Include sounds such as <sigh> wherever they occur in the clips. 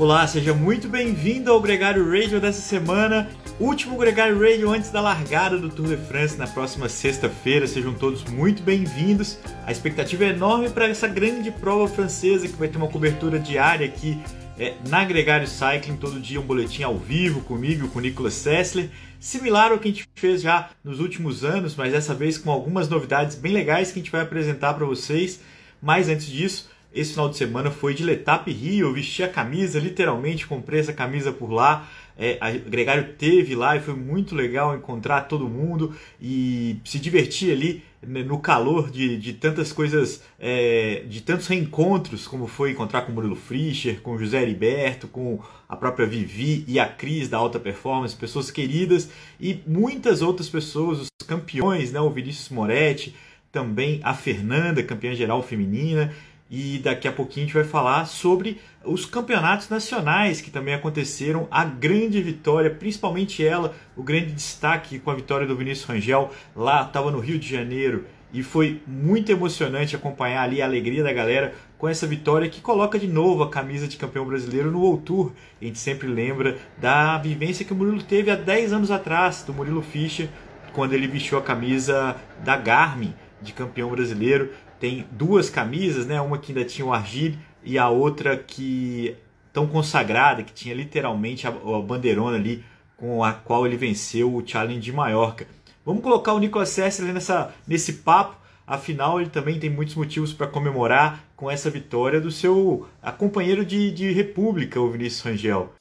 Olá, seja muito bem-vindo ao Gregário Radio dessa semana, último Gregário Radio antes da largada do Tour de France na próxima sexta-feira. Sejam todos muito bem-vindos. A expectativa é enorme para essa grande prova francesa que vai ter uma cobertura diária aqui é, na Gregário Cycling, todo dia um boletim ao vivo comigo, com o Nicolas Sessler, similar ao que a gente fez já nos últimos anos, mas dessa vez com algumas novidades bem legais que a gente vai apresentar para vocês. Mas antes disso, esse final de semana foi de Letap Rio, eu vesti a camisa, literalmente comprei essa camisa por lá. É, a Gregário teve lá e foi muito legal encontrar todo mundo e se divertir ali né, no calor de, de tantas coisas, é, de tantos reencontros, como foi encontrar com o Murilo Fischer, com o José Heriberto, com a própria Vivi e a Cris da Alta Performance, pessoas queridas e muitas outras pessoas, os campeões, né, o Vinícius Moretti, também a Fernanda, campeã geral feminina, e daqui a pouquinho a gente vai falar sobre os campeonatos nacionais que também aconteceram, a grande vitória, principalmente ela, o grande destaque com a vitória do Vinícius Rangel, lá estava no Rio de Janeiro. E foi muito emocionante acompanhar ali a alegria da galera com essa vitória que coloca de novo a camisa de campeão brasileiro no World Tour. A gente sempre lembra da vivência que o Murilo teve há 10 anos atrás, do Murilo Fischer, quando ele vestiu a camisa da Garmin de campeão brasileiro tem duas camisas, né? Uma que ainda tinha o Argile e a outra que tão consagrada, que tinha literalmente a, a bandeirona ali com a qual ele venceu o Challenge de Maiorca. Vamos colocar o Nicolas Sessler nessa, nesse papo, afinal ele também tem muitos motivos para comemorar com essa vitória do seu companheiro de, de República, o Vinícius Rangel.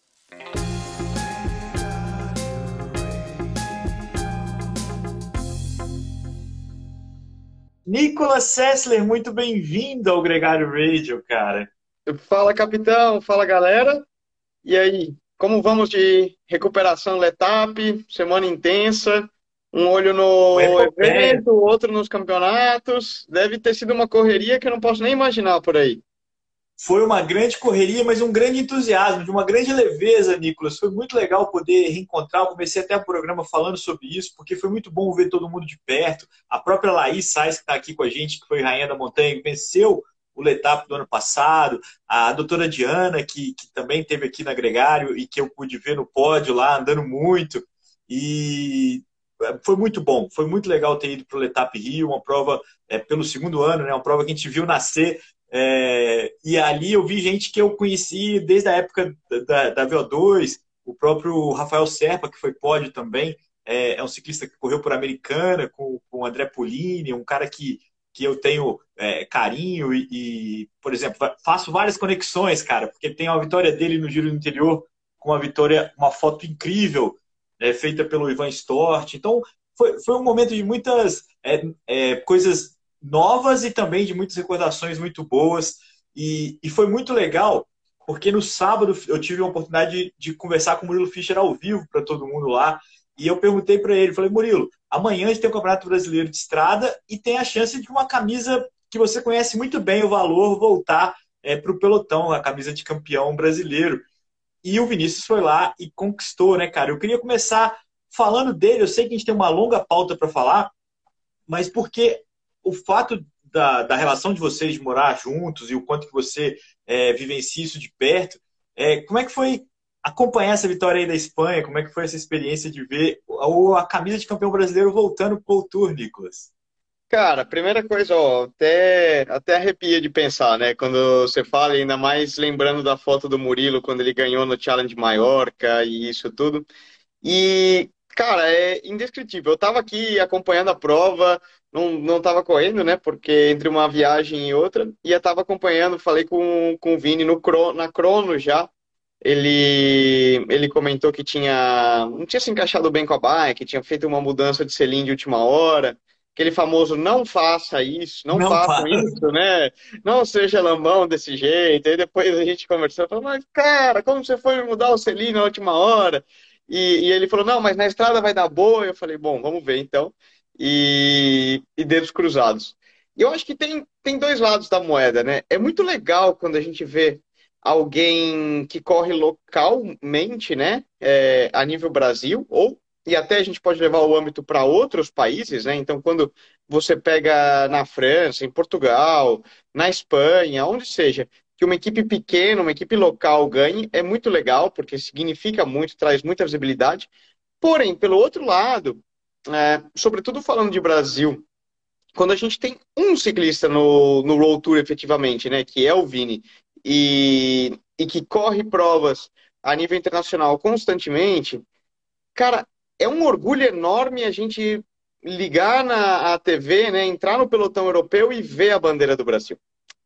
Nicolas Sessler, muito bem-vindo ao Gregário Radio, cara. Fala, capitão. Fala, galera. E aí, como vamos de recuperação Letap? Semana intensa. Um olho no evento, outro nos campeonatos. Deve ter sido uma correria que eu não posso nem imaginar por aí. Foi uma grande correria, mas um grande entusiasmo, de uma grande leveza, Nicolas. Foi muito legal poder reencontrar. Eu comecei até o programa falando sobre isso, porque foi muito bom ver todo mundo de perto. A própria Laís Sais, que está aqui com a gente, que foi Rainha da Montanha, venceu o Letap do ano passado. A doutora Diana, que, que também teve aqui na Gregário e que eu pude ver no pódio lá, andando muito. E foi muito bom, foi muito legal ter ido para o Letap Rio, uma prova é, pelo segundo ano, né, uma prova que a gente viu nascer é, e ali eu vi gente que eu conheci desde a época da, da VO2, o próprio Rafael Serpa, que foi pódio também, é, é um ciclista que correu por Americana, com, com o André Polini, um cara que, que eu tenho é, carinho e, e, por exemplo, faço várias conexões, cara, porque tem a vitória dele no Giro do Interior, com uma vitória, uma foto incrível, é, feita pelo Ivan Stort. Então, foi, foi um momento de muitas é, é, coisas novas e também de muitas recordações muito boas. E, e foi muito legal, porque no sábado eu tive a oportunidade de, de conversar com o Murilo Fischer ao vivo para todo mundo lá. E eu perguntei para ele, falei, Murilo, amanhã a gente tem o Campeonato Brasileiro de Estrada e tem a chance de uma camisa que você conhece muito bem o valor voltar é, para o pelotão, a camisa de campeão brasileiro. E o Vinícius foi lá e conquistou, né, cara? Eu queria começar falando dele. Eu sei que a gente tem uma longa pauta para falar, mas porque o fato da, da, relação de vocês de morar juntos e o quanto que você é, vivencia isso de perto, é, como é que foi acompanhar essa vitória aí da Espanha? Como é que foi essa experiência de ver a, a camisa de campeão brasileiro voltando para o Tour, Nicolas? Cara, primeira coisa, ó, até, até arrepia de pensar, né? Quando você fala, ainda mais lembrando da foto do Murilo quando ele ganhou no Challenge Maiorca e isso tudo. E, cara, é indescritível. Eu tava aqui acompanhando a prova, não, não tava correndo, né? Porque entre uma viagem e outra, e eu tava acompanhando, falei com, com o Vini no, na crono já. Ele, ele comentou que tinha não tinha se encaixado bem com a bike, tinha feito uma mudança de selim de última hora. Aquele famoso não faça isso, não, não faça isso, né? Não seja lambão desse jeito. Aí depois a gente conversou, falou, mas cara, como você foi mudar o selim na última hora? E, e ele falou, não, mas na estrada vai dar boa. Eu falei, bom, vamos ver então e, e dedos cruzados. E eu acho que tem, tem dois lados da moeda, né? É muito legal quando a gente vê alguém que corre localmente, né, é, a nível Brasil, ou e até a gente pode levar o âmbito para outros países, né? Então, quando você pega na França, em Portugal, na Espanha, onde seja, que uma equipe pequena, uma equipe local ganhe é muito legal, porque significa muito, traz muita visibilidade. Porém, pelo outro lado, é, sobretudo falando de Brasil, quando a gente tem um ciclista no, no Road Tour efetivamente, né, que é o Vini, e, e que corre provas a nível internacional constantemente, cara, é um orgulho enorme a gente ligar na a TV, né, entrar no pelotão europeu e ver a bandeira do Brasil.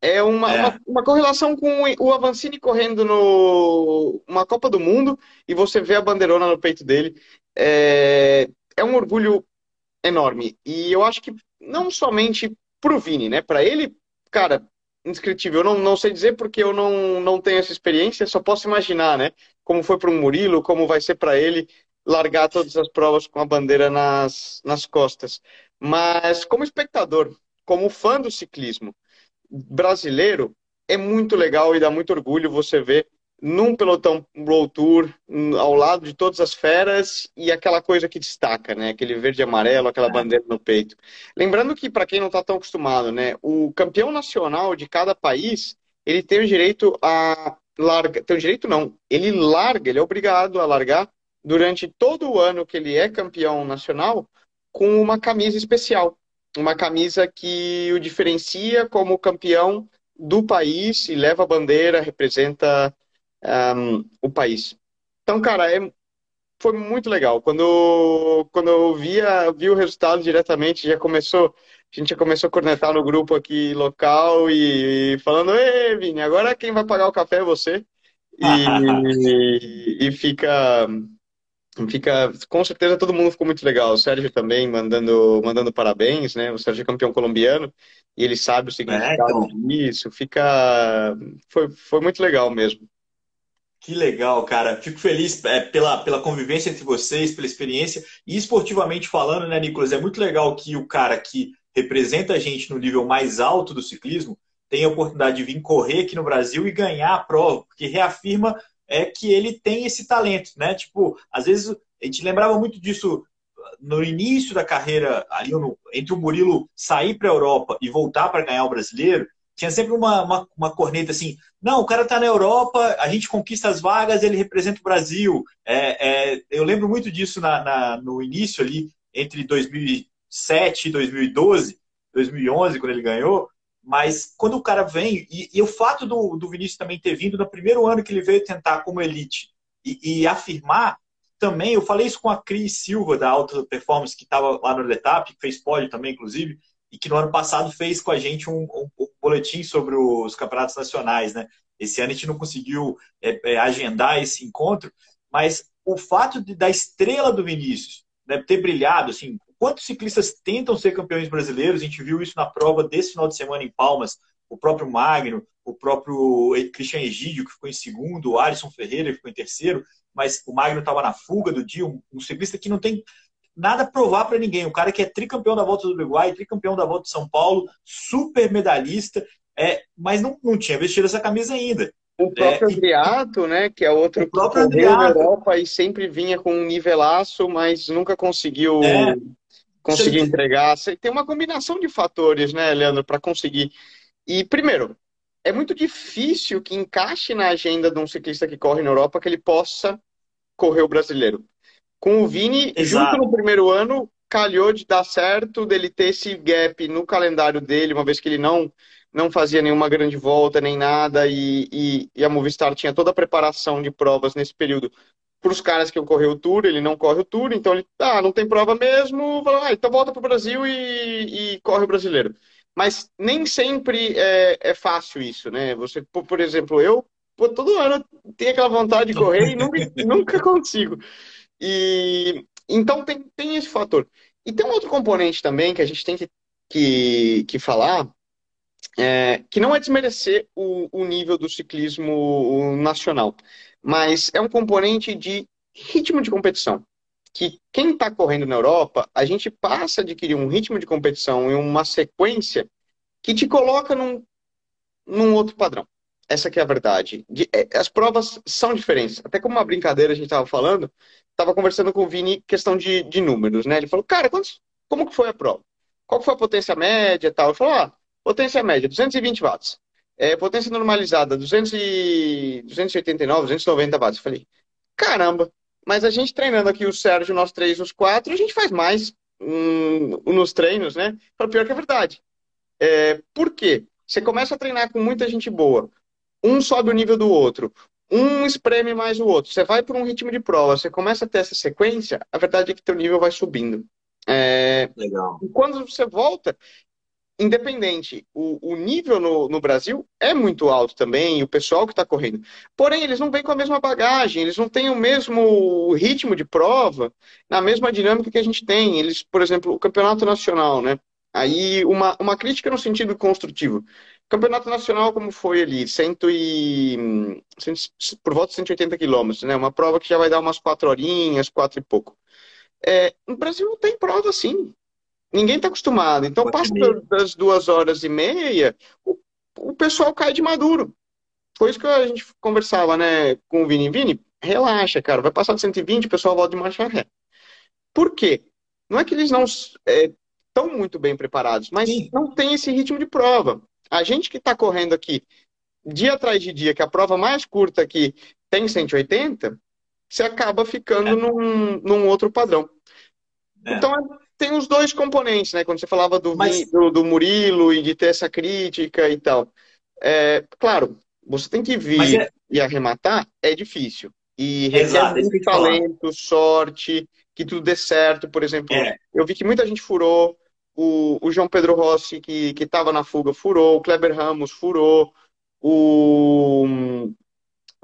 É uma, é uma, uma, correlação com o Avancini correndo no uma Copa do Mundo e você vê a bandeirona no peito dele. É, é um orgulho enorme. E eu acho que não somente pro Vini, né? Para ele, cara, indescritível. Eu não, não sei dizer porque eu não, não tenho essa experiência, só posso imaginar, né? Como foi para o Murilo, como vai ser para ele largar todas as provas com a bandeira nas, nas costas. Mas como espectador, como fã do ciclismo brasileiro, é muito legal e dá muito orgulho você ver num pelotão World Tour, ao lado de todas as feras e aquela coisa que destaca, né? Aquele verde e amarelo, aquela é. bandeira no peito. Lembrando que, para quem não está tão acostumado, né? O campeão nacional de cada país, ele tem o direito a larga, tem o direito não, ele larga, ele é obrigado a largar durante todo o ano que ele é campeão nacional com uma camisa especial, uma camisa que o diferencia como campeão do país e leva a bandeira, representa um, o país. Então, cara, é, foi muito legal. Quando, quando eu via, vi o resultado diretamente, já começou, a gente já começou a cornetar no grupo aqui local e, e falando, ei, Vini, agora quem vai pagar o café é você. E, <laughs> e, fica, fica, com certeza todo mundo ficou muito legal. O Sérgio também mandando, mandando parabéns, né? O Sérgio é campeão colombiano e ele sabe o significado é, então... disso. Fica, foi, foi muito legal mesmo. Que legal, cara. Fico feliz é, pela, pela convivência entre vocês, pela experiência. E esportivamente falando, né, Nicolas, é muito legal que o cara que representa a gente no nível mais alto do ciclismo tenha a oportunidade de vir correr aqui no Brasil e ganhar a prova, porque reafirma é que ele tem esse talento, né? Tipo, às vezes a gente lembrava muito disso no início da carreira, ali no, entre o Murilo sair para a Europa e voltar para ganhar o brasileiro, tinha sempre uma, uma, uma, corneta assim, não, o cara está na Europa, a gente conquista as vagas, ele representa o Brasil. É, é, eu lembro muito disso na, na, no início ali, entre 2007 e 2012, 2011, quando ele ganhou, mas quando o cara vem, e, e o fato do, do Vinícius também ter vindo no primeiro ano que ele veio tentar como elite e, e afirmar, também, eu falei isso com a Cris Silva, da Alta Performance, que estava lá no Letap, que fez pódio também, inclusive, e que no ano passado fez com a gente um, um, um boletim sobre os campeonatos nacionais, né? Esse ano a gente não conseguiu é, é, agendar esse encontro, mas o fato de, da estrela do Vinícius né, ter brilhado, assim, quantos ciclistas tentam ser campeões brasileiros? A gente viu isso na prova desse final de semana em Palmas, o próprio Magno, o próprio Christian Egídio, que ficou em segundo, o Alisson Ferreira, que ficou em terceiro, mas o Magno estava na fuga do dia, um, um ciclista que não tem nada a provar para ninguém. Um cara que é tricampeão da Volta do Uruguai, tricampeão da Volta de São Paulo, super medalhista, é, mas não, não tinha vestido essa camisa ainda. O próprio é, Adriato, né, que é outro o próprio que na Europa e sempre vinha com um nivelaço, mas nunca conseguiu é, conseguir entregar. Tem uma combinação de fatores, né, Leandro, para conseguir. E primeiro, é muito difícil que encaixe na agenda de um ciclista que corre na Europa que ele possa correr o brasileiro. Com o Vini, Exato. junto no primeiro ano, calhou de dar certo, dele ter esse gap no calendário dele, uma vez que ele não não fazia nenhuma grande volta nem nada, e, e, e a Movistar tinha toda a preparação de provas nesse período para os caras que correr o Tour, ele não corre o Tour, então ele, ah, não tem prova mesmo, ah, então volta para o Brasil e, e, corre o brasileiro. Mas nem sempre é, é fácil isso, né? Você, por, por exemplo, eu pô, todo ano tenho aquela vontade de correr e nunca, <laughs> nunca consigo. E então tem, tem esse fator. E tem um outro componente também que a gente tem que, que, que falar, é, que não é desmerecer o, o nível do ciclismo nacional, mas é um componente de ritmo de competição. Que quem está correndo na Europa, a gente passa a adquirir um ritmo de competição e uma sequência que te coloca num, num outro padrão. Essa que é a verdade. De, é, as provas são diferentes. Até como uma brincadeira a gente estava falando, estava conversando com o Vini questão de, de números, né? Ele falou, cara, quantos, como que foi a prova? Qual foi a potência média e tal? Eu falei, ah, potência média, 220 watts. é, potência normalizada, 200 e, 289, 290 watts. Eu falei, caramba, mas a gente treinando aqui o Sérgio, nós três, os quatro, a gente faz mais hum, nos treinos, né? Para pior que é verdade. É, por quê? Você começa a treinar com muita gente boa, um sobe o nível do outro, um espreme mais o outro. Você vai por um ritmo de prova, você começa a ter essa sequência, a verdade é que teu nível vai subindo. É... Legal. E quando você volta, independente, o, o nível no, no, Brasil é muito alto também, e o pessoal que está correndo. Porém, eles não vêm com a mesma bagagem, eles não têm o mesmo ritmo de prova, na mesma dinâmica que a gente tem. Eles, por exemplo, o campeonato nacional, né? Aí, uma, uma crítica no sentido construtivo. Campeonato nacional, como foi ali, cento e, por volta de 180 quilômetros, né? Uma prova que já vai dar umas quatro horinhas, quatro e pouco. É, no Brasil não tem prova assim. Ninguém está acostumado. Então, passa das duas horas e meia, o, o pessoal cai de maduro. Foi isso que a gente conversava, né, com o Vini. Vini, relaxa, cara. Vai passar de 120, o pessoal volta de marcha ré. Por quê? Não é que eles não estão é, muito bem preparados, mas Sim. não tem esse ritmo de prova. A gente que está correndo aqui dia atrás de dia, que a prova mais curta aqui tem 180, você acaba ficando é. num, num outro padrão. É. Então, tem os dois componentes, né? Quando você falava do, Mas... do, do, Murilo e de ter essa crítica e tal. É, claro, você tem que vir é... e arrematar, é difícil. E requer muito talento, sorte, que tudo dê certo. Por exemplo, é. eu vi que muita gente furou. O, o João Pedro Rossi, que estava na fuga, furou. O Kleber Ramos furou. O,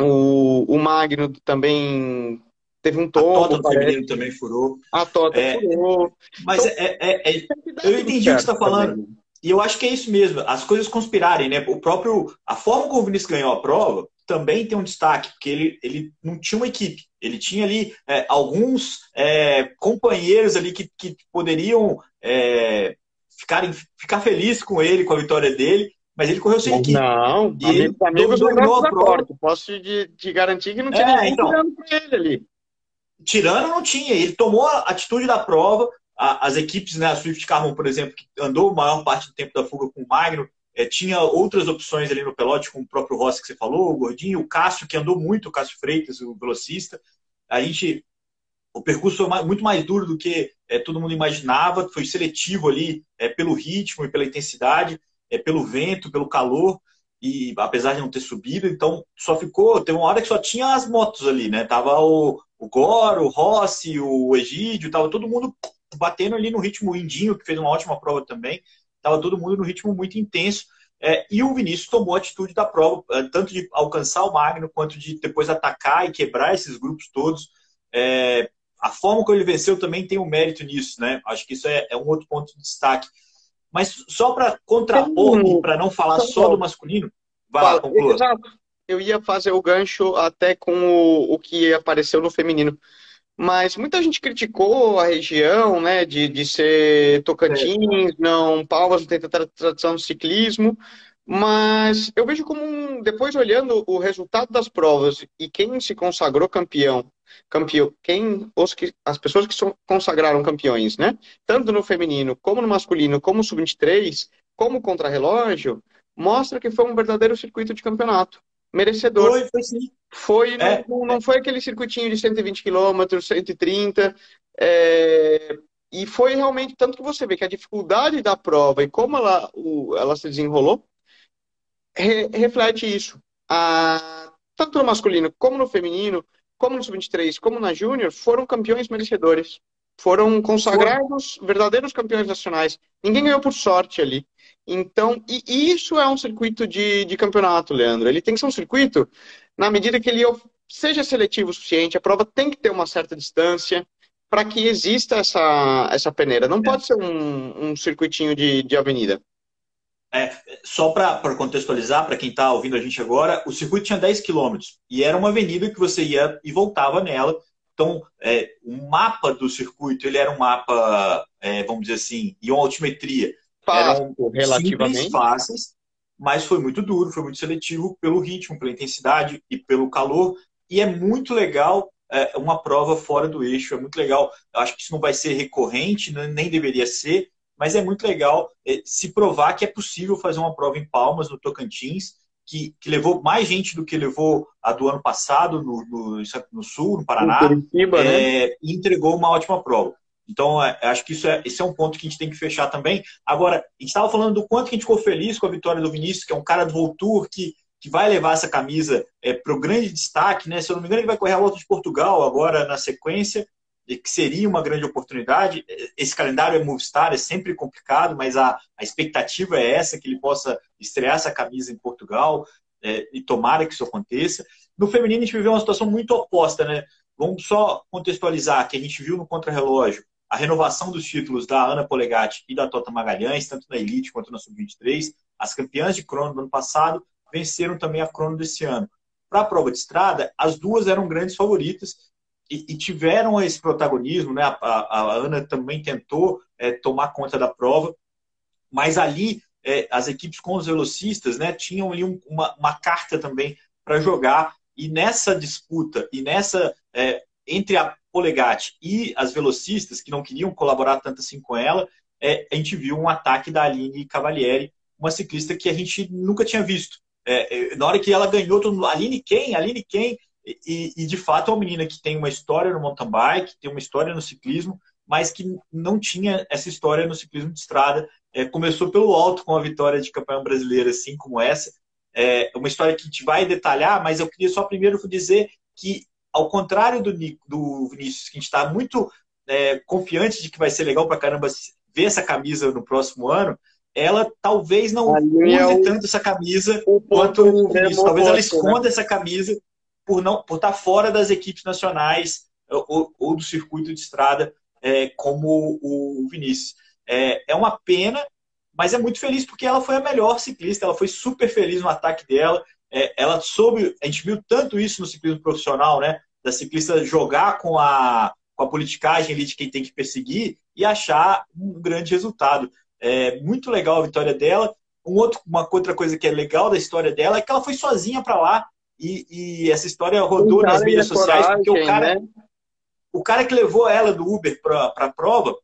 o, o Magno também Teve um tombo. A Tota feminino também furou. A Tota é, furou. Mas então, é, é, é eu entendi o que você está falando. Também. E eu acho que é isso mesmo, as coisas conspirarem, né? O próprio. A forma como o Vinícius ganhou a prova também tem um destaque, porque ele, ele não tinha uma equipe. Ele tinha ali é, alguns é, companheiros ali que, que poderiam é, ficar, ficar felizes com ele, com a vitória dele, mas ele correu sem equipe. Não, e ele amigos dominou a prova. Posso te, te, garantir que não tinha é, ninguém então, com ele ali. Tirando não tinha, ele tomou a atitude da prova. As equipes, né, a Swift Carbon, por exemplo, que andou a maior parte do tempo da fuga com o Magno, é, tinha outras opções ali no pelote, como o próprio Rossi que você falou, o Gordinho, o Cássio, que andou muito, o Cássio Freitas, o velocista. A gente, o percurso foi muito mais duro do que é, todo mundo imaginava, foi seletivo ali é, pelo ritmo e pela intensidade, é, pelo vento, pelo calor e apesar de não ter subido, então só ficou, teve uma hora que só tinha as motos ali, né? Tava o, o Goro, o Rossi, o Egídio, tava todo mundo batendo ali no ritmo Indinho, que fez uma ótima prova também, tava todo mundo no ritmo muito intenso. É, e o Vinícius tomou a atitude da prova, é, tanto de alcançar o Magno, quanto de depois atacar e quebrar esses grupos todos. É, a forma como ele venceu também tem um mérito nisso, né? Acho que isso é, é um outro ponto de destaque. Mas só para contrapor, para não falar só do masculino, vai lá, conclua. Exato. Eu ia fazer o gancho até com o, o que apareceu no feminino. Mas muita gente criticou a região, né, de, de ser Tocantins, é. não, Palmas não tem tradição no ciclismo, mas eu vejo como, um, depois olhando o resultado das provas e quem se consagrou campeão campeão, quem os que as pessoas que são, consagraram campeões, né? Tanto no feminino, como no masculino, como sub-23, como contra-relógio, mostra que foi um verdadeiro circuito de campeonato. Merecedor. Foi, foi sim. Foi, é. não, não foi aquele circuitinho de 120 km, 130. É, e foi realmente, tanto que você vê que a dificuldade da prova e como ela, o, ela se desenrolou, re, reflete isso. A, tanto no masculino como no feminino, como no Sub-23, como na Júnior, foram campeões merecedores. Foram consagrados verdadeiros campeões nacionais. Ninguém ganhou por sorte ali. Então, e, isso é um circuito de, de campeonato, Leandro. Ele tem que ser um circuito na medida que ele seja seletivo o suficiente, a prova tem que ter uma certa distância para que exista essa, essa peneira. Não é. pode ser um, um circuitinho de, de avenida. É, só para contextualizar, para quem está ouvindo a gente agora, o circuito tinha 10 quilômetros e era uma avenida que você ia e voltava nela. Então, é, o mapa do circuito, ele era um mapa, é, vamos dizer assim, e uma altimetria. Fácil, eram relativamente simples, fáceis, mas foi muito duro, foi muito seletivo pelo ritmo, pela intensidade e pelo calor. E é muito legal é, uma prova fora do eixo, é muito legal. Eu acho que isso não vai ser recorrente, nem deveria ser, mas é muito legal é, se provar que é possível fazer uma prova em Palmas, no Tocantins, que, que levou mais gente do que levou a do ano passado no, no, no Sul, no Paraná, Curitiba, né? é, né? e entregou uma ótima prova. Então, é, acho que isso é, esse é um ponto que a gente tem que fechar também. Agora, a gente estava falando do quanto que a gente ficou feliz com a vitória do Vinícius, que é um cara do Voltour que, que vai levar essa camisa é, para o grande destaque. Né? Se eu não me engano, ele vai correr a volta de Portugal agora na sequência que seria uma grande oportunidade. Esse calendário é Movistar, é sempre complicado, mas a, a expectativa é essa, que ele possa estrear essa camisa em Portugal, é, e tomara que isso aconteça. No feminino, a gente viveu uma situação muito oposta, né? Vamos só contextualizar que a gente viu no contrarrelógio a renovação dos títulos da Ana Polegatti e da Tota Magalhães, tanto na Elite quanto na Sub-23. As campeãs de crono do ano passado venceram também a crono desse ano. Para a prova de estrada, as duas eram grandes favoritas, e, e, tiveram esse protagonismo, né? A, a, a Ana também tentou é, tomar conta da prova, mas ali é, as equipes com os velocistas, né, tinham ali um, uma, uma, carta também para jogar e nessa disputa e nessa é, entre a Polegatti e as velocistas que não queriam colaborar tanto assim com ela, é, a gente viu um ataque da Aline Cavalieri, uma ciclista que a gente nunca tinha visto. É, é, na hora que ela ganhou, todo mundo, Aline quem? Aline quem? E, e, de fato é uma menina que tem uma história no mountain bike, tem uma história no ciclismo, mas que não tinha essa história no ciclismo de estrada. É, começou pelo alto com a vitória de campeão brasileiro, assim como essa. É uma história que a gente vai detalhar, mas eu queria só primeiro dizer que, ao contrário do, do Vinícius, que a gente está muito é, confiante de que vai ser legal para caramba ver essa camisa no próximo ano, ela talvez não use é tanto essa camisa quanto o Vinícius. Talvez ela né? esconda essa camisa por não por estar fora das equipes nacionais ou, ou do circuito de estrada é, como o Vinícius. É, é uma pena, mas é muito feliz porque ela foi a melhor ciclista, ela foi super feliz no ataque dela. É, ela soube, a gente viu tanto isso no ciclismo profissional, né? Da ciclista jogar com a, com a politicagem ali de quem tem que perseguir e achar um grande resultado. É muito legal a vitória dela. Um outro, uma outra coisa que é legal da história dela é que ela foi sozinha para lá. E, e essa história rodou nas mídias sociais, coragem, porque o cara, né? o cara que levou ela do Uber para a prova,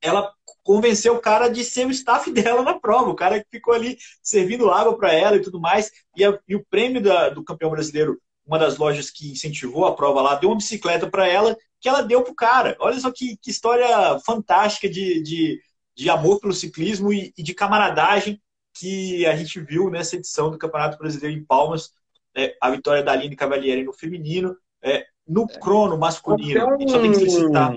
ela convenceu o cara de ser o staff <laughs> dela na prova. O cara que ficou ali servindo água para ela e tudo mais. E, a, e o prêmio da, do campeão brasileiro, uma das lojas que incentivou a prova lá, deu uma bicicleta para ela que ela deu pro cara. Olha só que, que história fantástica de, de, de amor pelo ciclismo e, e, de camaradagem que a gente viu nessa edição do Campeonato Brasileiro em Palmas é, a vitória da Aline Cavalieri no feminino, é, no é. crono masculino. Um, a gente só tem que citar.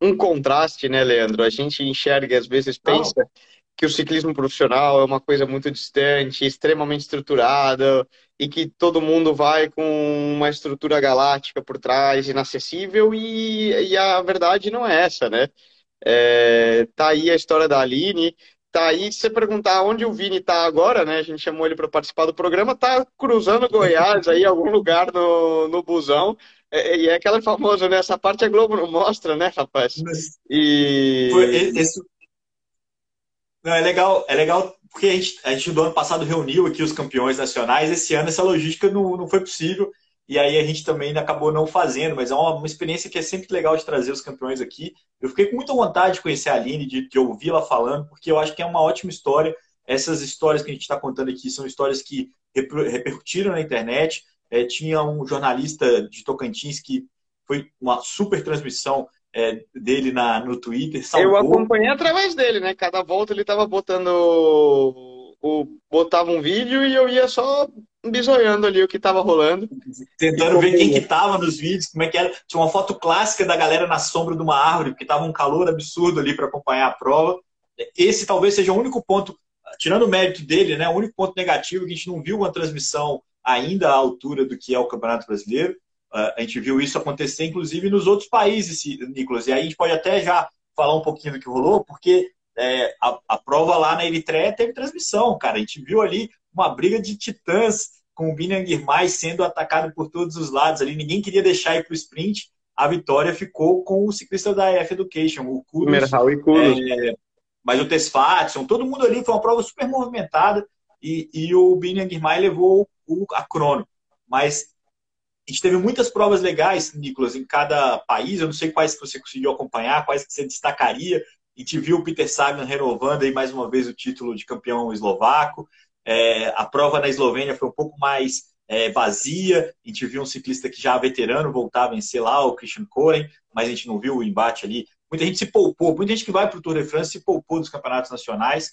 Um contraste, né, Leandro? A gente enxerga, às vezes pensa Não. que o ciclismo profissional é uma coisa muito distante, extremamente estruturada, e que todo mundo vai com uma estrutura galáctica por trás, inacessível, e, e a verdade não é essa, né? É, tá aí a história da Aline, tá aí, se você perguntar onde o Vini tá agora, né? A gente chamou ele para participar do programa, tá cruzando Goiás aí, algum lugar no, no busão. É, e é aquela famosa, né? Essa parte a Globo não mostra, né, rapaz? E. Esse... Não, é legal, é legal porque a gente, a gente do ano passado reuniu aqui os campeões nacionais, esse ano essa logística não, não foi possível. E aí a gente também acabou não fazendo, mas é uma, uma experiência que é sempre legal de trazer os campeões aqui. Eu fiquei com muita vontade de conhecer a Aline, de, de ouvir ela falando, porque eu acho que é uma ótima história. Essas histórias que a gente está contando aqui são histórias que repercutiram na internet. É, tinha um jornalista de Tocantins que foi uma super transmissão é, dele na, no Twitter. Salvou. Eu acompanhei através dele, né? Cada volta ele estava botando o, botava um vídeo e eu ia só bisoiando ali o que tava rolando. Tentando ver quem que tava nos vídeos, como é que era. Tinha uma foto clássica da galera na sombra de uma árvore, porque tava um calor absurdo ali para acompanhar a prova. Esse talvez seja o único ponto, tirando o mérito dele, né, o único ponto negativo que a gente não viu uma transmissão ainda à altura do que é o Campeonato Brasileiro. Uh, a gente viu isso acontecer, inclusive, nos outros países, Nicolas. E aí a gente pode até já falar um pouquinho do que rolou, porque é, a, a, prova lá na Eritreia teve transmissão, cara. A gente viu ali uma briga de titãs com o Binian Girmay sendo atacado por todos os lados ali. Ninguém queria deixar ir para o sprint. A vitória ficou com o ciclista da F Education, o Kudos. É, mas o Tesfatson, todo mundo ali. Foi uma prova super movimentada e, e o Binian Girmay levou o, a crono. Mas a gente teve muitas provas legais, Nicolas, em cada país. Eu não sei quais que você conseguiu acompanhar, quais que você destacaria A gente viu o Peter Sagan renovando aí mais uma vez o título de campeão eslovaco. É, a prova na Eslovênia foi um pouco mais é, vazia. A gente viu um ciclista que já veterano voltar a vencer lá, o Christian Koren, mas a gente não viu o embate ali. Muita gente se poupou, muita gente que vai para o Tour de France se poupou dos campeonatos nacionais.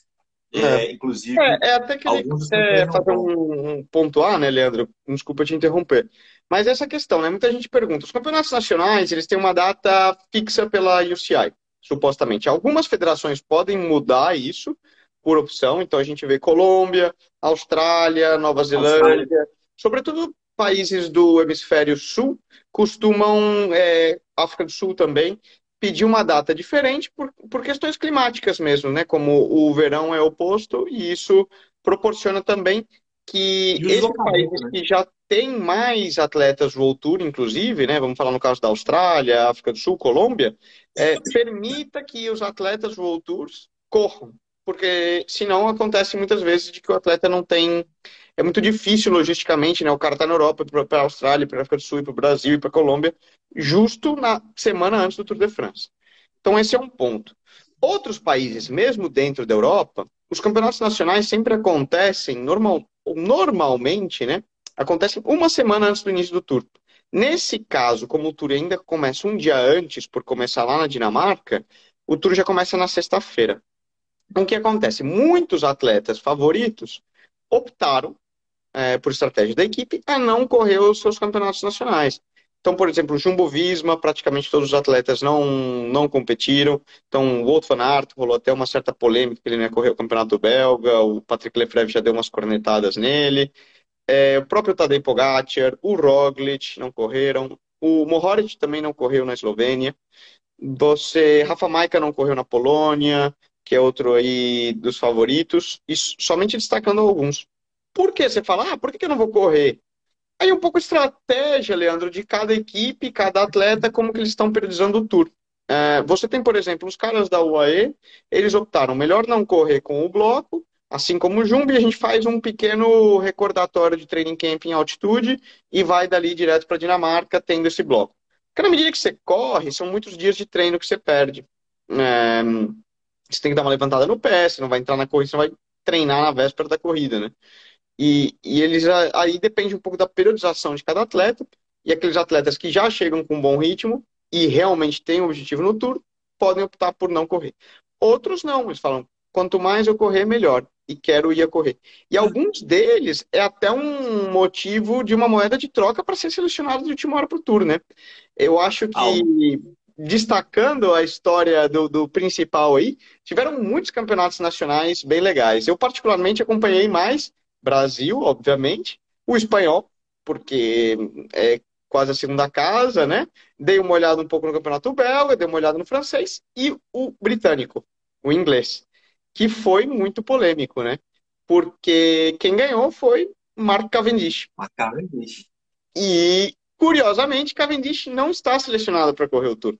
É, é. inclusive. É, é, até que alguns é, fazer um, um pontuar, né, Leandro? Desculpa te interromper. Mas essa questão, né? Muita gente pergunta: os campeonatos nacionais eles têm uma data fixa pela UCI, supostamente. Algumas federações podem mudar isso por opção, então a gente vê Colômbia, Austrália, Nova Zelândia, Austrália. sobretudo países do hemisfério sul costumam, é, África do Sul também, pedir uma data diferente por, por questões climáticas mesmo, né? Como o verão é oposto e isso proporciona também que esses países né? que já têm mais atletas World Tour, inclusive, né? Vamos falar no caso da Austrália, África do Sul, Colômbia, é, permita que os atletas World Tours corram, porque senão acontece muitas vezes de que o atleta não tem é muito difícil logisticamente, né? O cara tá na Europa, para a Austrália, para a África do Sul, para o Brasil e para a Colômbia, justo na semana antes do Tour de France. Então esse é um ponto. Outros países, mesmo dentro da Europa, os campeonatos nacionais sempre acontecem normal, normalmente, né? Acontecem uma semana antes do início do Tour. Nesse caso, como o Tour ainda começa um dia antes, por começar lá na Dinamarca, o Tour já começa na sexta-feira. Então, o que acontece? Muitos atletas favoritos optaram é, por estratégia da equipe, a não correr os seus campeonatos nacionais. Então, por exemplo, o Jumbo Visma, praticamente todos os atletas não, não competiram. Então, o Wout van Aert rolou até uma certa polêmica ele não ia correr o campeonato belga. O Patrick Lefebvre já deu umas cornetadas nele. É, o próprio Tadej Pogacar, o Roglic não correram. O Mohoric também não correu na Eslovênia. Você, Rafa Maica não correu na Polônia, que é outro aí dos favoritos. E somente destacando alguns. Por que você fala, ah, por que eu não vou correr? Aí um pouco estratégia, Leandro, de cada equipe, cada atleta, como que eles estão priorizando o tour. É, você tem, por exemplo, os caras da UAE, eles optaram melhor não correr com o bloco, assim como o Jumbo, e a gente faz um pequeno recordatório de training camp em altitude e vai dali direto para Dinamarca, tendo esse bloco. Porque na medida que você corre, são muitos dias de treino que você perde. É, você tem que dar uma levantada no pé, você não vai entrar na corrida, você vai treinar na véspera da corrida, né? E, e eles aí depende um pouco da periodização de cada atleta. E aqueles atletas que já chegam com um bom ritmo e realmente têm um objetivo no tour, podem optar por não correr. Outros não, eles falam, quanto mais eu correr, melhor. E quero ir a correr. E alguns deles é até um motivo de uma moeda de troca para ser selecionado de última hora para o tour, né? Eu acho que, destacando a história do, do principal aí, tiveram muitos campeonatos nacionais bem legais. Eu, particularmente, acompanhei mais Brasil, obviamente, o espanhol, porque é quase a segunda casa, né? Dei uma olhada um pouco no campeonato belga, dei uma olhada no francês e o britânico, o inglês, que foi muito polêmico, né? Porque quem ganhou foi Mark Cavendish. Mark Cavendish. E, curiosamente, Cavendish não está selecionado para correr o Tour.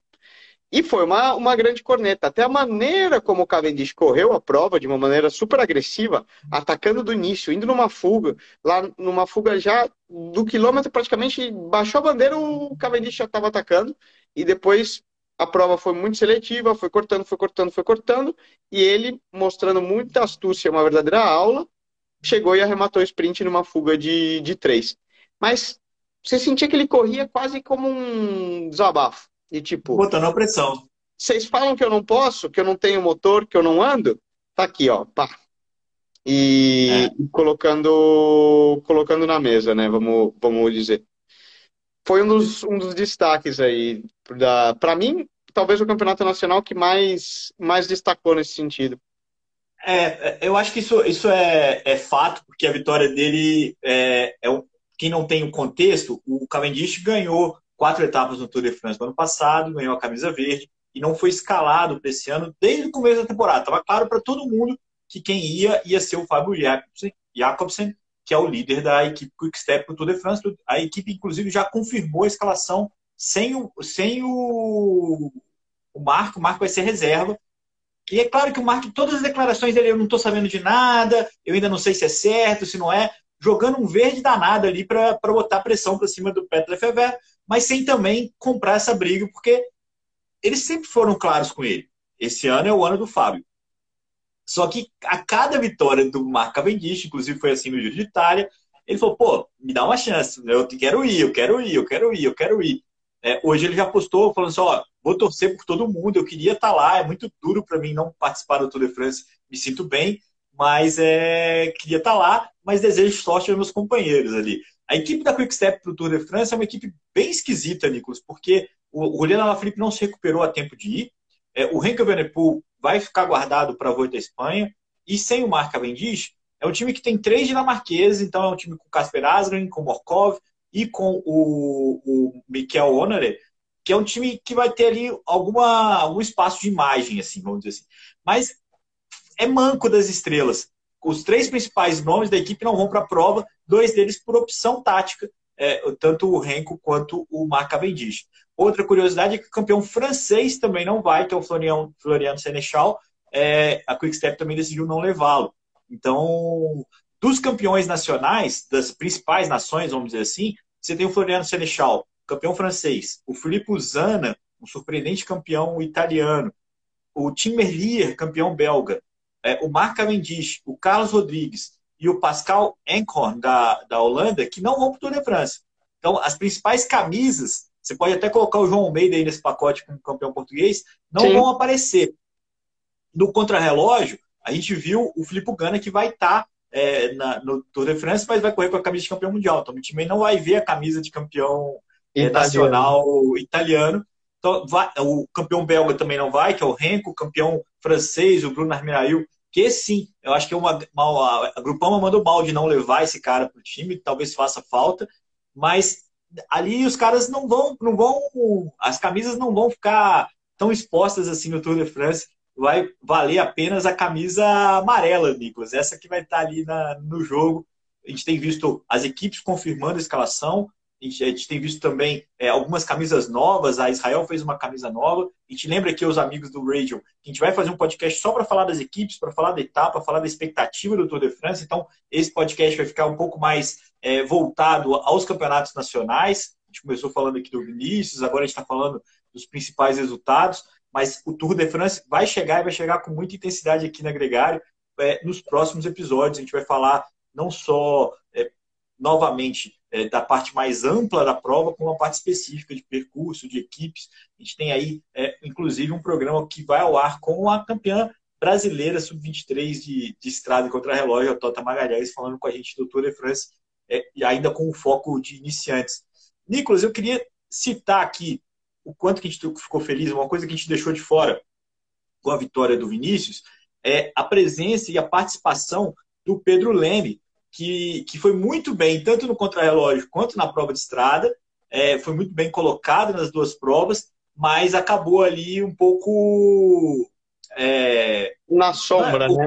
E foi uma, uma grande corneta. Até a maneira como o Cavendish correu a prova, de uma maneira super agressiva, atacando do início, indo numa fuga, lá numa fuga já do quilômetro, praticamente baixou a bandeira, o Cavendish já estava atacando. E depois a prova foi muito seletiva, foi cortando, foi cortando, foi cortando. E ele, mostrando muita astúcia, uma verdadeira aula, chegou e arrematou o sprint numa fuga de, de três. Mas você sentia que ele corria quase como um desabafo e tipo. Botando a pressão. Vocês falam que eu não posso, que eu não tenho motor, que eu não ando? Tá aqui, ó. Pá. E é. colocando, colocando na mesa, né? Vamos, vamos dizer. Foi um dos, um dos destaques aí. Da, pra mim, talvez o campeonato nacional que mais, mais destacou nesse sentido. É, eu acho que isso, isso é, é fato, porque a vitória dele é, é quem não tem o contexto, o Cavendish ganhou quatro etapas no Tour de France no ano passado, ganhou a camisa verde e não foi escalado para esse ano desde o começo da temporada. Estava claro para todo mundo que quem ia ia ser o Fábio Jacobsen, que é o líder da equipe Quick Step no Tour de France. A equipe, inclusive, já confirmou a escalação sem o, sem o, o Marco. O Marco vai ser reserva. E é claro que o Marco, todas as declarações dele, eu não estou sabendo de nada, eu ainda não sei se é certo, se não é, jogando um verde danado ali para botar pressão para cima do Petra Fever, mas sem também comprar essa briga, porque eles sempre foram claros com ele. esse ano é o ano do Fábio. Só que a cada vitória do Mark Cavendish, inclusive foi assim no Giro de Itália, ele falou, pô, me dá uma chance, eu quero ir, eu quero ir, eu quero ir, eu quero ir. É, hoje ele já postou falando assim, ó, vou torcer por todo mundo, eu queria estar tá lá, é muito duro para mim não participar do Tour de France, me sinto bem, mas é, queria estar tá lá, mas desejo sorte aos meus companheiros ali. A equipe da Quickstep para o Tour de France é uma equipe bem esquisita, Nicolas, porque o Juliano Alaphilippe não se recuperou a tempo de ir, é, o Renko Evenepoel vai ficar guardado para a Volta à Espanha, e sem o Mark Cavendish, é um time que tem três dinamarqueses, então é um time com Casper Asgren, com Morkov e com o, o Mikel Honore, que é um time que vai ter ali alguma, algum espaço de imagem, assim, vamos dizer assim. Mas é manco das estrelas. Os três principais nomes da equipe não vão para a prova, dois deles por opção tática, é, tanto o Renko quanto o Mark Cavendish. Outra curiosidade é que o campeão francês também não vai, que é o Florian, Floriano Senechal. É, a Quickstep também decidiu não levá-lo. Então, dos campeões nacionais, das principais nações, vamos dizer assim, você tem o Floriano Senechal, campeão francês, o Filippo Zana, um surpreendente campeão italiano, o Tim Merlier, campeão belga, é, o Mark Cavendish, o Carlos Rodrigues e o Pascal Enkhorn, da, da Holanda, que não vão para o Tour de France. Então, as principais camisas, você pode até colocar o João Almeida aí nesse pacote como campeão português, não Sim. vão aparecer. No contrarrelógio, a gente viu o Filipe Gana que vai estar tá, é, no Tour de France, mas vai correr com a camisa de campeão mundial. Então o time não vai ver a camisa de campeão é, nacional italiano. Então, o campeão belga também não vai, que é o Renko, o campeão francês, o Bruno Armirail, que sim, eu acho que é uma, uma, a Grupama mandou mal de não levar esse cara para o time, talvez faça falta, mas ali os caras não vão, não vão, as camisas não vão ficar tão expostas assim no Tour de France vai valer apenas a camisa amarela, Nicolas. Essa que vai estar ali na, no jogo. A gente tem visto as equipes confirmando a escalação. A gente, tem visto também é, algumas camisas novas. A Israel fez uma camisa nova. A gente lembra aqui os amigos do Radio que a gente vai fazer um podcast só para falar das equipes, para falar da etapa, falar da expectativa do Tour de France. Então, esse podcast vai ficar um pouco mais é, voltado aos campeonatos nacionais. A gente começou falando aqui do Vinícius, agora a gente está falando dos principais resultados mas o Tour de France vai chegar e vai chegar com muita intensidade aqui na Gregário é, nos próximos episódios. A gente vai falar não só é, novamente é, da parte mais ampla da prova, como uma parte específica de percurso, de equipes. A gente tem aí, é, inclusive, um programa que vai ao ar com a campeã brasileira sub-23 de, de estrada contra relógio, a Tota Magalhães, falando com a gente do Tour de France, é, e ainda com o foco de iniciantes. Nicolas, eu queria citar aqui o quanto que a gente ficou feliz, uma coisa que a gente deixou de fora com a vitória do Vinícius, é a presença e a participação do Pedro Leme, que, que foi muito bem, tanto no contrarrelógio quanto na prova de estrada, é, foi muito bem colocado nas duas provas, mas acabou ali um pouco. É, na sombra, né?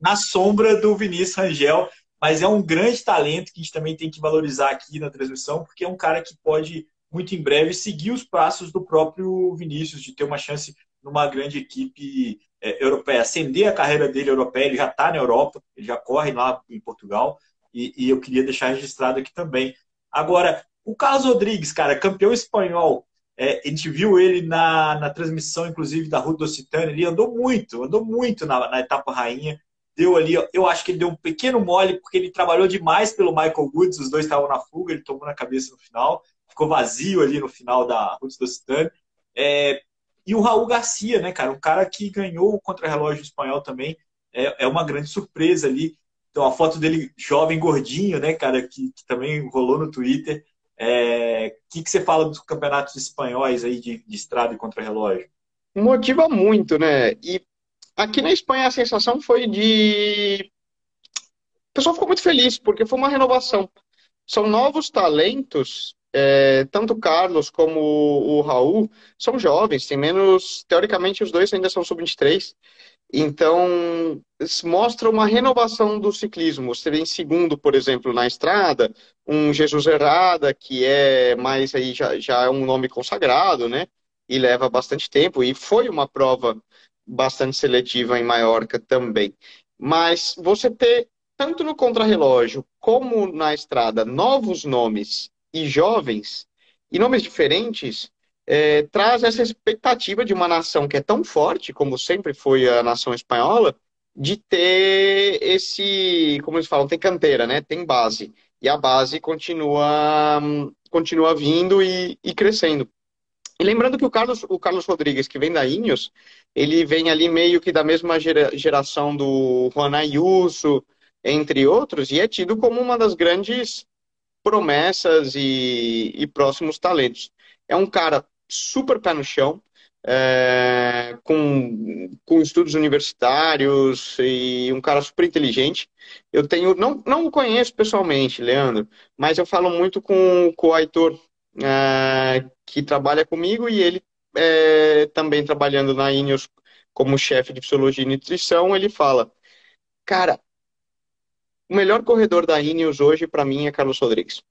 Na sombra do Vinícius Rangel, mas é um grande talento que a gente também tem que valorizar aqui na transmissão, porque é um cara que pode muito em breve, seguir os passos do próprio Vinícius, de ter uma chance numa grande equipe é, europeia, acender a carreira dele europeia. Ele já está na Europa, ele já corre lá em Portugal, e, e, eu queria deixar registrado aqui também. Agora, o Carlos Rodrigues, cara, campeão espanhol, é, a gente viu ele na, na transmissão, inclusive, da Ruta Occitânia, ele andou muito, andou muito na, na etapa rainha, deu ali, eu acho que ele deu um pequeno mole, porque ele trabalhou demais pelo Michael Woods, os dois estavam na fuga, ele tomou na cabeça no final, ficou vazio ali no final da Ruta do Citane. É, e o Raul Garcia, né, cara? Um cara que ganhou o contra-relógio espanhol também. É, é uma grande surpresa ali. Então, a foto dele jovem, gordinho, né, cara, que, que também rolou no Twitter. O é, que, que você fala dos campeonatos espanhóis aí de, de estrada e contra-relógio? Motiva muito, né? E aqui na Espanha a sensação foi de. O pessoal ficou muito feliz, porque foi uma renovação. São novos talentos é, tanto o Carlos como o, Raul são jovens, tem menos. Teoricamente, os dois ainda são sub-23. Então, mostra uma renovação do ciclismo. Você vê em segundo, por exemplo, na estrada, um Jesus Herrada, que é mais aí, já, já é um nome consagrado, né? E leva bastante tempo. E foi uma prova bastante seletiva em Maiorca também. Mas você ter, tanto no contrarrelógio como na estrada, novos nomes e jovens, e nomes diferentes, é, traz essa expectativa de uma nação que é tão forte, como sempre foi a nação espanhola, de ter esse, como eles falam, tem canteira, né? Tem base. E a base continua, continua vindo e, e crescendo. E lembrando que o Carlos, o Carlos Rodrigues, que vem da Ineos, ele vem ali meio que da mesma geração do Juan Ayuso, entre outros, e é tido como uma das grandes promessas e, e próximos talentos. É um cara super pé no chão, é, com, com estudos universitários e um cara super inteligente. Eu tenho, não, não o conheço pessoalmente, Leandro, mas eu falo muito com, com o Aitor, é, que trabalha comigo e ele é, também trabalhando na Ineos como chefe de fisiologia e nutrição, ele fala, cara, o melhor corredor da Ineos hoje para mim é Carlos Rodrigues.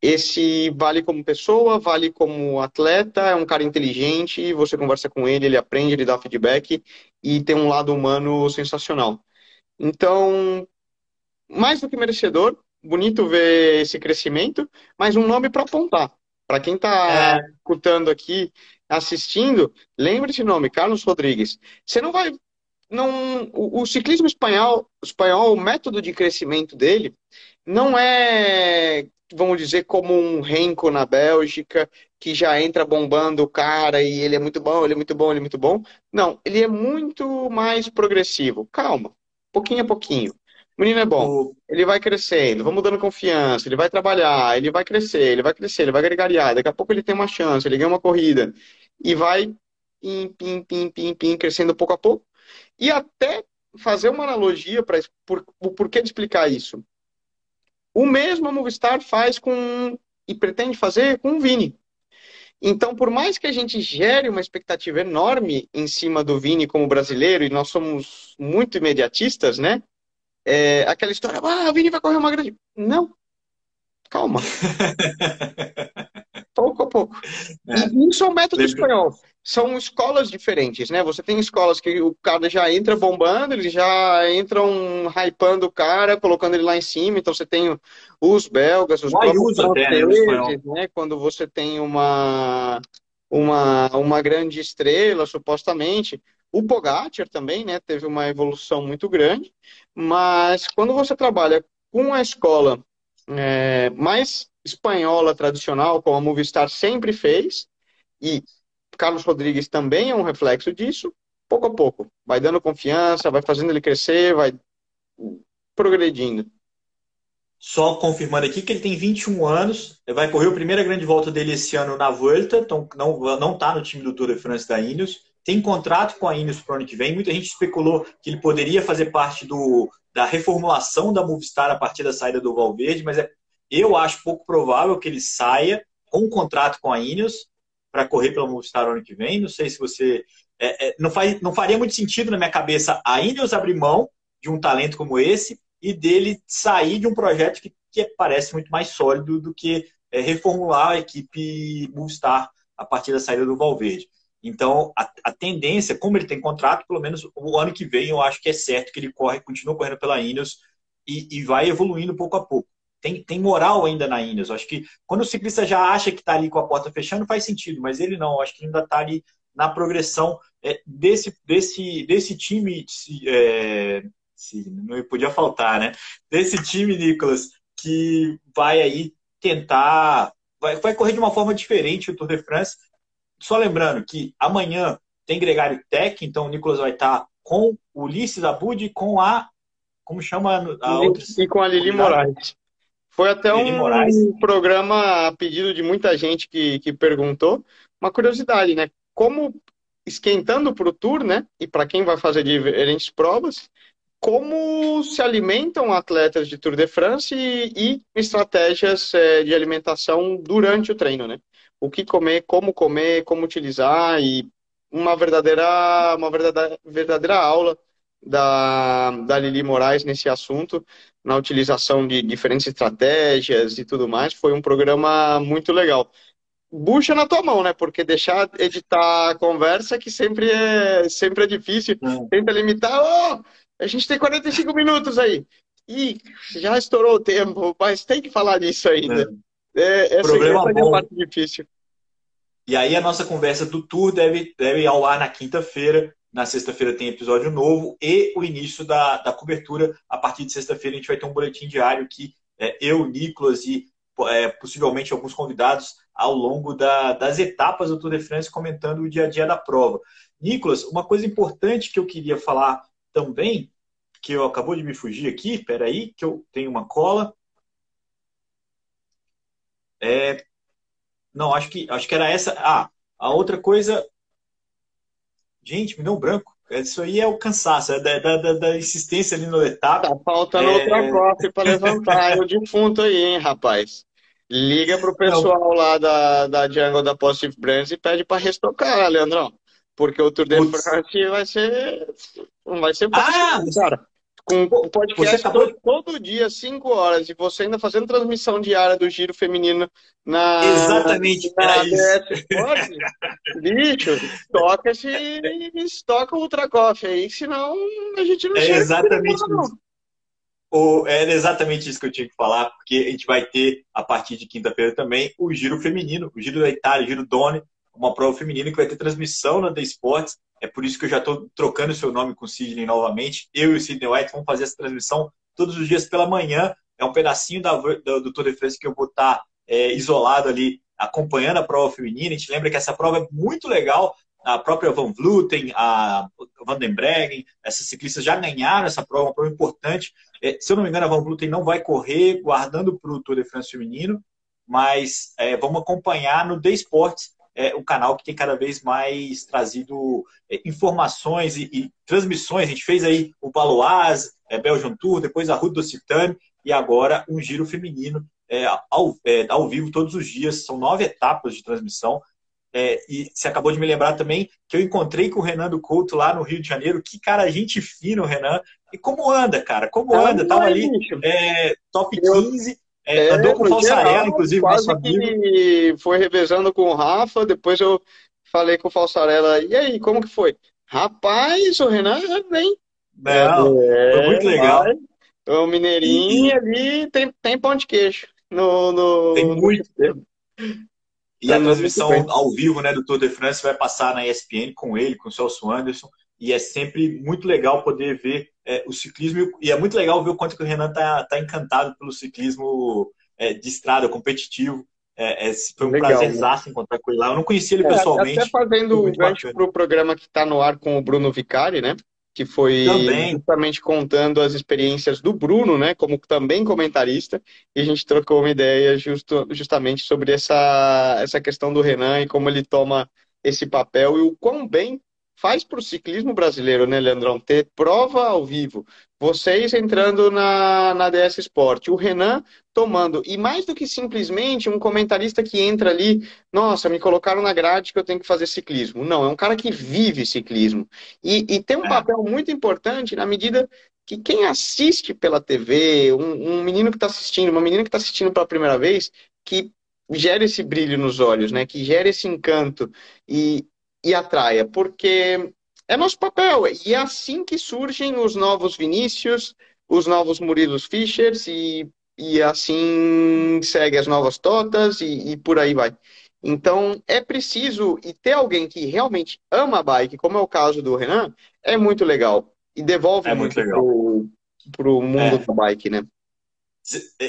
Esse vale como pessoa, vale como atleta, é um cara inteligente, você conversa com ele, ele aprende, ele dá feedback e tem um lado humano sensacional. Então, mais do que merecedor, bonito ver esse crescimento, mas um nome para apontar. Para quem está é. escutando aqui, assistindo, lembre esse nome, Carlos Rodrigues. Você não vai. Não, o, o ciclismo espanhol, espanhol, o método de crescimento dele não é vamos dizer, como um Renko na Bélgica, que já entra bombando o cara e ele é muito bom, ele é muito bom, ele é muito bom. Não, ele é muito mais progressivo. Calma, pouquinho a pouquinho. O menino é bom, ele vai crescendo, vamos dando confiança, ele vai trabalhar, ele vai crescer, ele vai crescer, ele vai agregar, daqui a pouco ele tem uma chance, ele ganha uma corrida e vai pim, pim, pim, pim, pim, crescendo pouco a pouco. E até fazer uma analogia para por, o porquê de explicar isso. O mesmo a Movistar faz com e pretende fazer com o Vini. Então, por mais que a gente gere uma expectativa enorme em cima do Vini como brasileiro, e nós somos muito imediatistas, né? É, aquela história, ah, o Vini vai correr uma grande. Não. Calma. <laughs> pouco a pouco. É. E isso é um método Lembra... espanhol são escolas diferentes, né? Você tem escolas que o cara já entra bombando, eles já entram hypando o cara, colocando ele lá em cima. Então você tem os belgas, os próprios franceses, né? Quando você tem uma, uma, uma grande estrela, supostamente. O Pogacar também, né? Teve uma evolução muito grande. Mas quando você trabalha com a escola é, mais espanhola tradicional, como a Movistar sempre fez, e Carlos Rodrigues também é um reflexo disso, pouco a pouco. Vai dando confiança, vai fazendo ele crescer, vai progredindo. Só confirmando aqui que ele tem 21 anos, vai correr a primeira grande volta dele esse ano na Volta, então não, não tá no time do Tour de France da Ineos. Tem contrato com a Ineos para o ano que vem. Muita gente especulou que ele poderia fazer parte do, da reformulação da Movistar a partir da saída do Valverde, mas é, eu acho pouco provável que ele saia com um contrato com a Ineos para correr pela Movistar ano que vem. Não sei se você. É, é, não, faz, não faria muito sentido na minha cabeça a Ineos abrir mão de um talento como esse e dele sair de um projeto que, que parece muito mais sólido do que é, reformular a equipe Movistar a partir da saída do Valverde. Então, a, a, tendência, como ele tem contrato, pelo menos o ano que vem, eu acho que é certo que ele corre, continua correndo pela Ineos e, e vai evoluindo pouco a pouco tem, tem moral ainda na Ineos. Acho que quando o ciclista já acha que está ali com a porta fechando, faz sentido, mas ele não. Acho que ainda está ali na progressão é, desse, desse, desse time. É, se, não podia faltar, né? Desse time, Nicolas, que vai aí tentar. Vai, vai correr de uma forma diferente o Tour de France. Só lembrando que amanhã tem Gregário Tech, então o Nicolas vai estar com o Ulisses Abud e com a. Como chama a outra? E com a Lili Moraes. Foi até um Moraes. programa a pedido de muita gente que, que perguntou. Uma curiosidade, né? Como esquentando para o tour, né? E para quem vai fazer diferentes provas, como se alimentam atletas de Tour de France e, e estratégias é, de alimentação durante o treino, né? O que comer, como comer, como utilizar e uma verdadeira, uma verdadeira, verdadeira aula da, da Lili Moraes nesse assunto, na utilização de diferentes estratégias e tudo mais. Foi um programa muito legal. Bucha na tua mão, né? Porque deixar editar a conversa que sempre é, sempre é difícil. É. Tenta limitar. Oh, a gente tem 45 minutos aí. E já estourou o tempo, mas tem que falar disso ainda. É, é essa Problema é a parte difícil. E aí a nossa conversa do tour deve, deve ir ao ar na quinta-feira. Na sexta-feira tem episódio novo e o início da, da cobertura. A partir de sexta-feira a gente vai ter um boletim diário que é, eu, Nicolas e é, possivelmente alguns convidados ao longo da, das etapas do Tour de France comentando o dia a dia da prova. Nicolas, uma coisa importante que eu queria falar também, que eu acabou de me fugir aqui, peraí, que eu tenho uma cola. É, não, acho que, acho que era essa. Ah, a outra coisa. Gente, me deu um branco. Isso aí é o cansaço, é da, da, da insistência ali no etapa. Tá faltando é... outra copa para levantar <laughs> o defunto aí, hein, rapaz. Liga pro pessoal Não. lá da, da Jungle da Positive Brands e pede para restocar, Leandrão. Porque o Tour de France vai ser. Vai ser ah, cara. Com o podcast acabou... todo, dia, 5 horas, e você ainda fazendo transmissão diária do giro feminino na. Exatamente, na era isso. bicho, toca esse estoca o Ultra Coffee aí, senão a gente não É exatamente isso. O, era exatamente isso que eu tinha que falar, porque a gente vai ter, a partir de quinta-feira também, o giro feminino, o giro da Itália, o giro Doni, uma prova feminina que vai ter transmissão na The Sports. É por isso que eu já estou trocando seu nome com o Sidney novamente. Eu e o Sidney White vamos fazer essa transmissão todos os dias pela manhã. É um pedacinho da, do, do Tour de France que eu vou estar tá, é, isolado ali, acompanhando a prova feminina. A gente lembra que essa prova é muito legal. A própria Van Vluten, a Van den Breggen, essas ciclistas já ganharam essa prova, uma prova importante. É, se eu não me engano, a Van Vluten não vai correr guardando para o Tour de France feminino, mas é, vamos acompanhar no The Sports é o canal que tem cada vez mais trazido é, informações e, e, transmissões. A gente fez aí o Baloise, é, Belgian Tour, depois a Route do Citane e agora um giro feminino é, ao, é, ao vivo todos os dias. São nove etapas de transmissão. É, e você acabou de me lembrar também que eu encontrei com o Renan do Couto lá no Rio de Janeiro. Que cara, gente fina o Renan. E como anda, cara? Como anda? Tava ali é, top 15. É, é, andou com o inclusive, quase que foi revezando com o Rafa, depois eu falei com o Falsarella, e aí, como que foi? Rapaz, o Renan é bem. Não, é, foi muito legal. o Mineirinho e... ali tem, tem pão de queijo. No, no, tem muito. E a transmissão ao vivo né, do Tour de France vai passar na ESPN com ele, com o Celso Anderson. E é sempre muito legal poder ver é, o ciclismo. E é muito legal ver o quanto que o Renan está tá encantado pelo ciclismo é, de estrada, competitivo. É, é foi um legal, prazerzaço né? encontrar com ele lá. Eu não conhecia ele é, pessoalmente. Até fazendo um gancho para o programa que está no ar com o Bruno Vicari, né? Que foi também. justamente contando as experiências do Bruno, né? Como também comentarista. E a gente trocou uma ideia justo, justamente sobre essa, essa questão do Renan e como ele toma esse papel e o quão bem faz para o ciclismo brasileiro, né, Leandrão? Ter prova ao vivo. Vocês entrando na, na DS Sport, o Renan tomando, e mais do que simplesmente um comentarista que entra ali, nossa, me colocaram na grade que eu tenho que fazer ciclismo. Não, é um cara que vive ciclismo. E, e tem um é. papel muito importante na medida que quem assiste pela TV, um, um menino que está assistindo, uma menina que está assistindo pela primeira vez, que gera esse brilho nos olhos, né? Que gera esse encanto. E, e atraia, porque é nosso papel. E é assim que surgem os novos Vinícius, os novos Murilos Fischers e, e assim segue as novas Totas e, e por aí vai. Então é preciso e ter alguém que realmente ama a bike, como é o caso do Renan, é muito legal e devolve é muito, muito para o mundo é. da bike, né?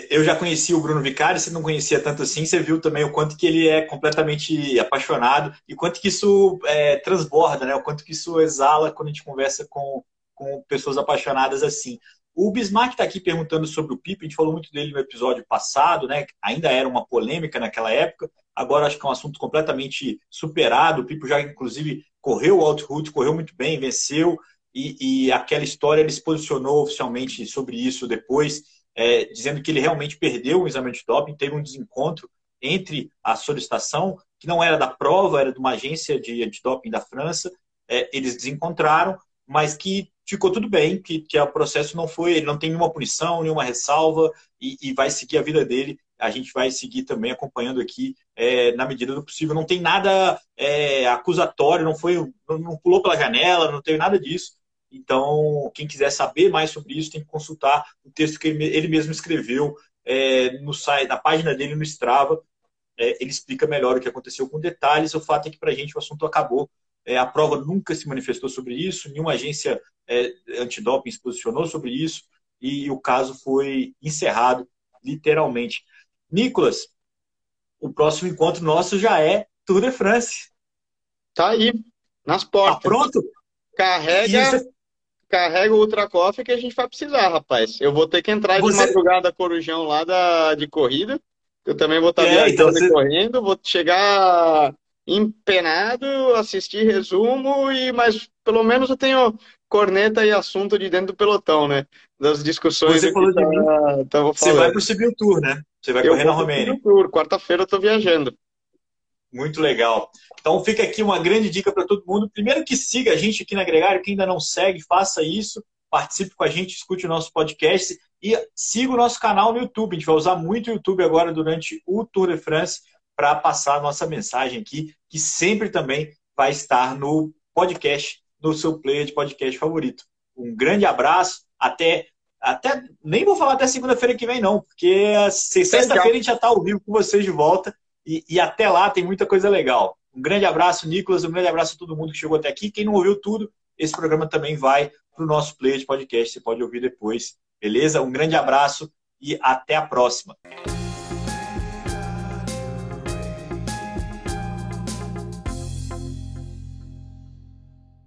Eu já conheci o Bruno Vicari, você não conhecia tanto assim, você viu também o quanto que ele é completamente apaixonado e quanto que isso é, transborda, né? O quanto que isso exala quando a gente conversa com, com pessoas apaixonadas assim. O Bismarck está aqui perguntando sobre o Pipo, a gente falou muito dele no episódio passado, né? Ainda era uma polêmica naquela época, agora acho que é um assunto completamente superado. O Pipo já, inclusive, correu o Outroute, correu muito bem, venceu, e, e aquela história ele se posicionou oficialmente sobre isso depois é, dizendo que ele realmente perdeu o exame de doping, teve um desencontro entre a solicitação, que não era da prova, era de uma agência de antidoping da França, é, eles desencontraram, mas que ficou tudo bem, que, que o processo não foi, ele não tem nenhuma punição, nenhuma ressalva e, e vai seguir a vida dele. A gente vai seguir também acompanhando aqui é, na medida do possível. Não tem nada é, acusatório, não foi, não, não pulou pela janela, não teve nada disso. Então, quem quiser saber mais sobre isso tem que consultar o texto que ele mesmo escreveu é, no site, na página dele no Strava. é, ele explica melhor o que aconteceu com detalhes. O fato é que, para a gente, o assunto acabou. É, a prova nunca se manifestou sobre isso, nenhuma agência é, antidoping se posicionou sobre isso, e o caso foi encerrado, literalmente. Nicolas, o próximo encontro nosso já é Tour de France. Tá aí, nas portas. Tá pronto? Carrega, Isso. Carrega o Ultra Coffee que a gente vai precisar, rapaz. Eu vou ter que entrar Você... de madrugada corujão lá da, de corrida. Eu também vou estar tá é, viajando então você... correndo, vou chegar empenado, assistir resumo e mas pelo menos eu tenho corneta e assunto de dentro do pelotão, né? Das discussões você falou tá, de mim. Tá, você vai pro Civil Tour, né? Você vai eu correr na Romênia. Tour, quarta-feira eu tô viajando. Muito legal. Então fica aqui uma grande dica para todo mundo. Primeiro que siga a gente aqui na Gregário, quem ainda não segue, faça isso, participe com a gente, escute o nosso podcast e siga o nosso canal no YouTube. A gente vai usar muito o YouTube agora durante o Tour de France para passar a nossa mensagem aqui, que sempre também vai estar no podcast, no seu player de podcast favorito. Um grande abraço, até até nem vou falar até segunda-feira que vem não, porque sexta-feira a gente já está ao vivo com vocês de volta e, e, até lá tem muita coisa legal. Um grande abraço, Nicolas, um grande abraço a todo mundo que chegou até aqui. Quem não ouviu tudo, esse programa também vai para o nosso player de podcast, você pode ouvir depois, beleza? Um grande abraço e até a próxima.